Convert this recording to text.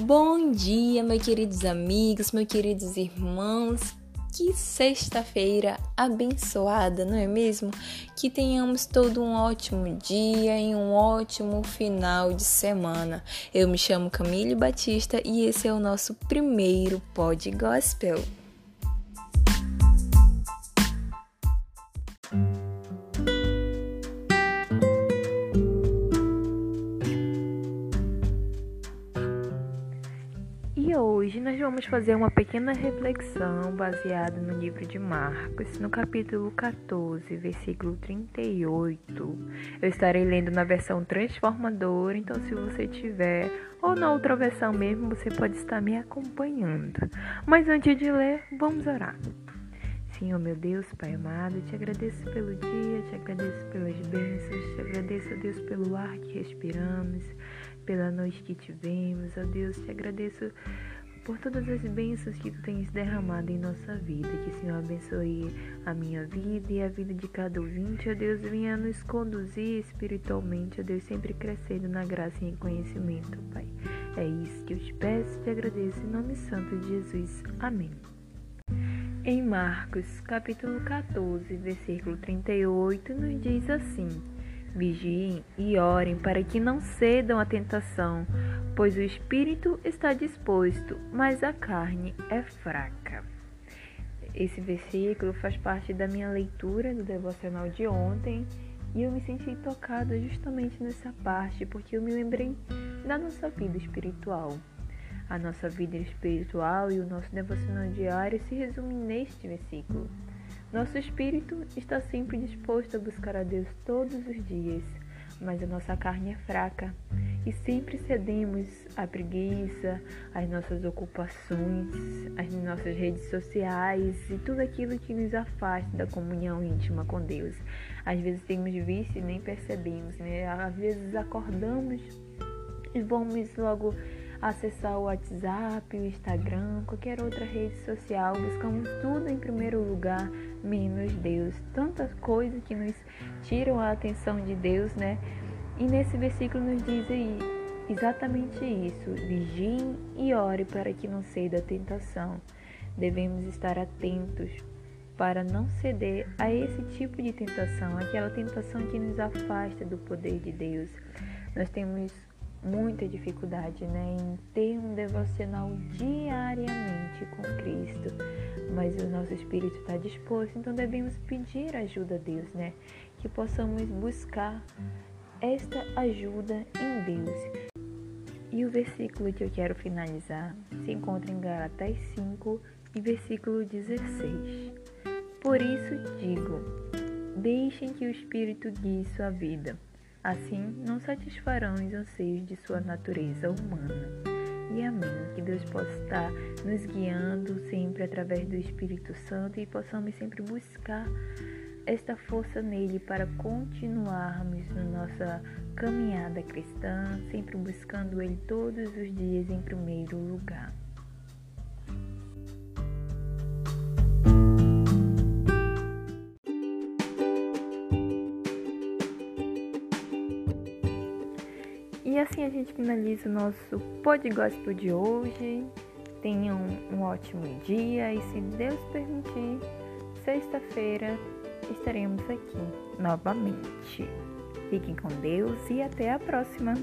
Bom dia, meus queridos amigos, meus queridos irmãos. Que sexta-feira abençoada, não é mesmo? Que tenhamos todo um ótimo dia e um ótimo final de semana. Eu me chamo Camille Batista e esse é o nosso primeiro Pod Gospel. Hoje vamos fazer uma pequena reflexão baseada no livro de Marcos, no capítulo 14, versículo 38. Eu estarei lendo na versão transformadora, então se você tiver ou na outra versão mesmo, você pode estar me acompanhando. Mas antes de ler, vamos orar. Senhor meu Deus, Pai amado, te agradeço pelo dia, te agradeço pelas bênçãos, te agradeço, Deus, pelo ar que respiramos pela noite que tivemos. Ó Deus, te agradeço por todas as bênçãos que tu tens derramado em nossa vida. Que o Senhor abençoe a minha vida e a vida de cada ouvinte. Ó Deus, venha nos conduzir espiritualmente, ó Deus, sempre crescendo na graça e em conhecimento, Pai. É isso que eu te peço e te agradeço em nome santo de Jesus. Amém. Em Marcos, capítulo 14, versículo 38, nos diz assim: Vigiem e orem para que não cedam à tentação, pois o espírito está disposto, mas a carne é fraca. Esse versículo faz parte da minha leitura do devocional de ontem e eu me senti tocada justamente nessa parte porque eu me lembrei da nossa vida espiritual. A nossa vida espiritual e o nosso devocional diário se resume neste versículo. Nosso espírito está sempre disposto a buscar a Deus todos os dias, mas a nossa carne é fraca e sempre cedemos à preguiça, às nossas ocupações, às nossas redes sociais e tudo aquilo que nos afasta da comunhão íntima com Deus. Às vezes temos visto e nem percebemos, né? Às vezes acordamos e vamos logo acessar o WhatsApp, o Instagram, qualquer outra rede social. Buscamos tudo em primeiro lugar, menos Deus. Tantas coisas que nos tiram a atenção de Deus, né? E nesse versículo nos diz aí exatamente isso: vigiem e ore para que não ceda a tentação. Devemos estar atentos para não ceder a esse tipo de tentação, aquela tentação que nos afasta do poder de Deus. Nós temos muita dificuldade né, em ter um devocional diariamente com Cristo, mas o nosso espírito está disposto, então devemos pedir ajuda a Deus, né? Que possamos buscar esta ajuda em Deus. E o versículo que eu quero finalizar se encontra em Galatas 5 e versículo 16. Por isso digo: deixem que o Espírito guie sua vida Assim, não satisfarão os anseios de sua natureza humana. E amém. Que Deus possa estar nos guiando sempre através do Espírito Santo e possamos sempre buscar esta força nele para continuarmos na nossa caminhada cristã, sempre buscando ele todos os dias em primeiro lugar. E assim a gente finaliza o nosso Pod de hoje. Tenham um ótimo dia e, se Deus permitir, sexta-feira estaremos aqui novamente. Fiquem com Deus e até a próxima!